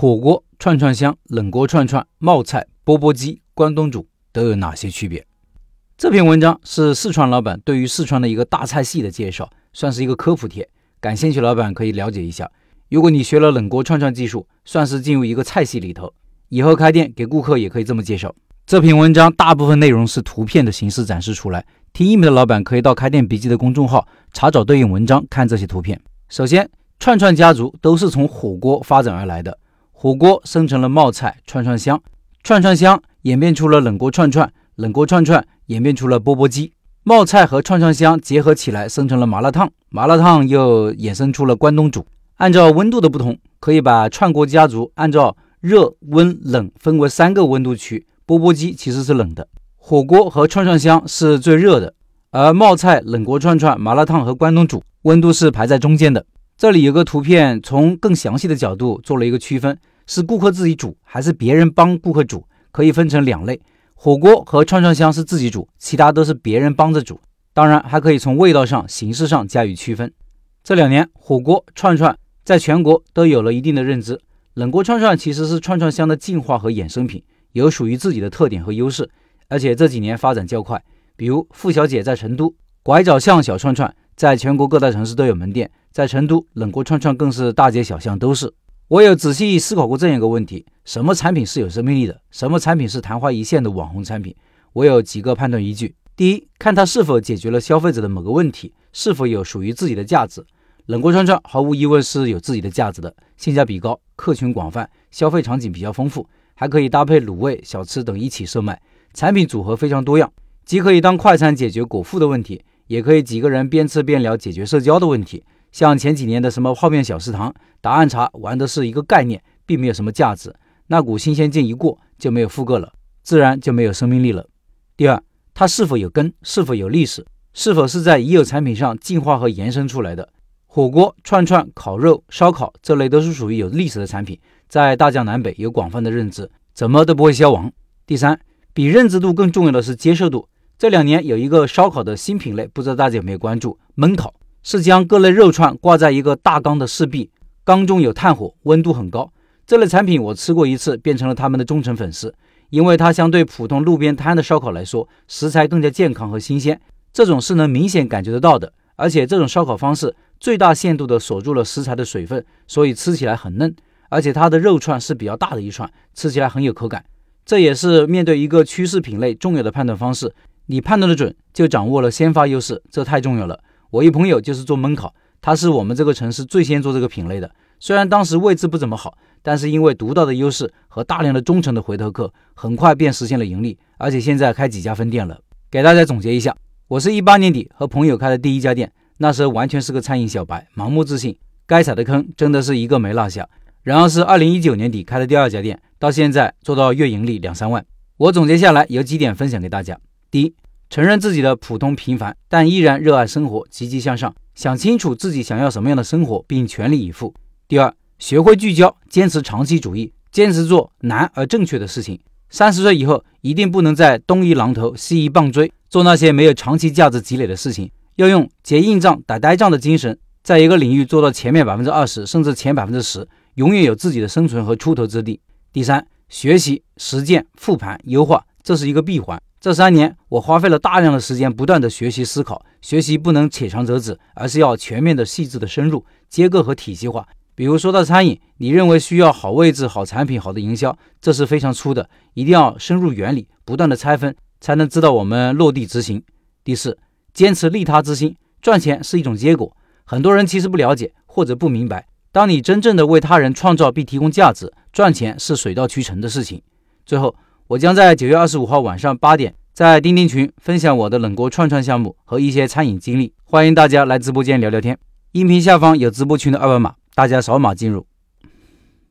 火锅、串串香、冷锅串串、冒菜、钵钵鸡、关东煮都有哪些区别？这篇文章是四川老板对于四川的一个大菜系的介绍，算是一个科普帖，感兴趣老板可以了解一下。如果你学了冷锅串串技术，算是进入一个菜系里头，以后开店给顾客也可以这么介绍。这篇文章大部分内容是图片的形式展示出来，听音频的老板可以到开店笔记的公众号查找对应文章看这些图片。首先，串串家族都是从火锅发展而来的。火锅生成了冒菜串串香，串串香演变出了冷锅串串，冷锅串串演变出了钵钵鸡，冒菜和串串香结合起来生成了麻辣烫，麻辣烫又衍生出了关东煮。按照温度的不同，可以把串锅家族按照热、温、冷分为三个温度区。钵钵鸡其实是冷的，火锅和串串香是最热的，而冒菜、冷锅串串、麻辣烫和关东煮温度是排在中间的。这里有个图片，从更详细的角度做了一个区分，是顾客自己煮还是别人帮顾客煮，可以分成两类。火锅和串串香是自己煮，其他都是别人帮着煮。当然，还可以从味道上、形式上加以区分。这两年，火锅、串串在全国都有了一定的认知。冷锅串串其实是串串香的进化和衍生品，有属于自己的特点和优势，而且这几年发展较快。比如付小姐在成都，拐角巷小串串。在全国各大城市都有门店，在成都冷锅串串更是大街小巷都是。我有仔细思考过这样一个问题：什么产品是有生命力的？什么产品是昙花一现的网红产品？我有几个判断依据：第一，看它是否解决了消费者的某个问题，是否有属于自己的价值。冷锅串串毫无疑问是有自己的价值的，性价比高，客群广泛，消费场景比较丰富，还可以搭配卤味、小吃等一起售卖，产品组合非常多样，既可以当快餐解决果腹的问题。也可以几个人边吃边聊，解决社交的问题。像前几年的什么泡面小食堂、答案茶，玩的是一个概念，并没有什么价值。那股新鲜劲一过，就没有复购了，自然就没有生命力了。第二，它是否有根，是否有历史，是否是在已有产品上进化和延伸出来的？火锅、串串、烤肉、烧烤这类都是属于有历史的产品，在大江南北有广泛的认知，怎么都不会消亡。第三，比认知度更重要的是接受度。这两年有一个烧烤的新品类，不知道大家有没有关注？焖烤是将各类肉串挂在一个大缸的四壁，缸中有炭火，温度很高。这类产品我吃过一次，变成了他们的忠诚粉丝，因为它相对普通路边摊的烧烤来说，食材更加健康和新鲜，这种是能明显感觉得到的。而且这种烧烤方式最大限度地锁住了食材的水分，所以吃起来很嫩。而且它的肉串是比较大的一串，吃起来很有口感。这也是面对一个趋势品类重要的判断方式。你判断的准，就掌握了先发优势，这太重要了。我一朋友就是做焖烤，他是我们这个城市最先做这个品类的。虽然当时位置不怎么好，但是因为独到的优势和大量的忠诚的回头客，很快便实现了盈利，而且现在开几家分店了。给大家总结一下，我是一八年底和朋友开的第一家店，那时候完全是个餐饮小白，盲目自信，该踩的坑真的是一个没落下。然后是二零一九年底开的第二家店，到现在做到月盈利两三万。我总结下来有几点分享给大家。第一，承认自己的普通平凡，但依然热爱生活，积极向上，想清楚自己想要什么样的生活，并全力以赴。第二，学会聚焦，坚持长期主义，坚持做难而正确的事情。三十岁以后，一定不能再东一榔头西一棒槌，做那些没有长期价值积累的事情。要用结硬仗、打呆仗的精神，在一个领域做到前面百分之二十，甚至前百分之十，永远有自己的生存和出头之地。第三，学习、实践、复盘、优化，这是一个闭环。这三年，我花费了大量的时间，不断的学习思考。学习不能浅尝辄止，而是要全面的、细致的深入、结构和体系化。比如说到餐饮，你认为需要好位置、好产品、好的营销，这是非常粗的，一定要深入原理，不断的拆分，才能知道我们落地执行。第四，坚持利他之心，赚钱是一种结果，很多人其实不了解或者不明白。当你真正的为他人创造并提供价值，赚钱是水到渠成的事情。最后。我将在九月二十五号晚上八点在钉钉群分享我的冷锅串串项目和一些餐饮经历，欢迎大家来直播间聊聊天。音频下方有直播群的二维码，大家扫码进入。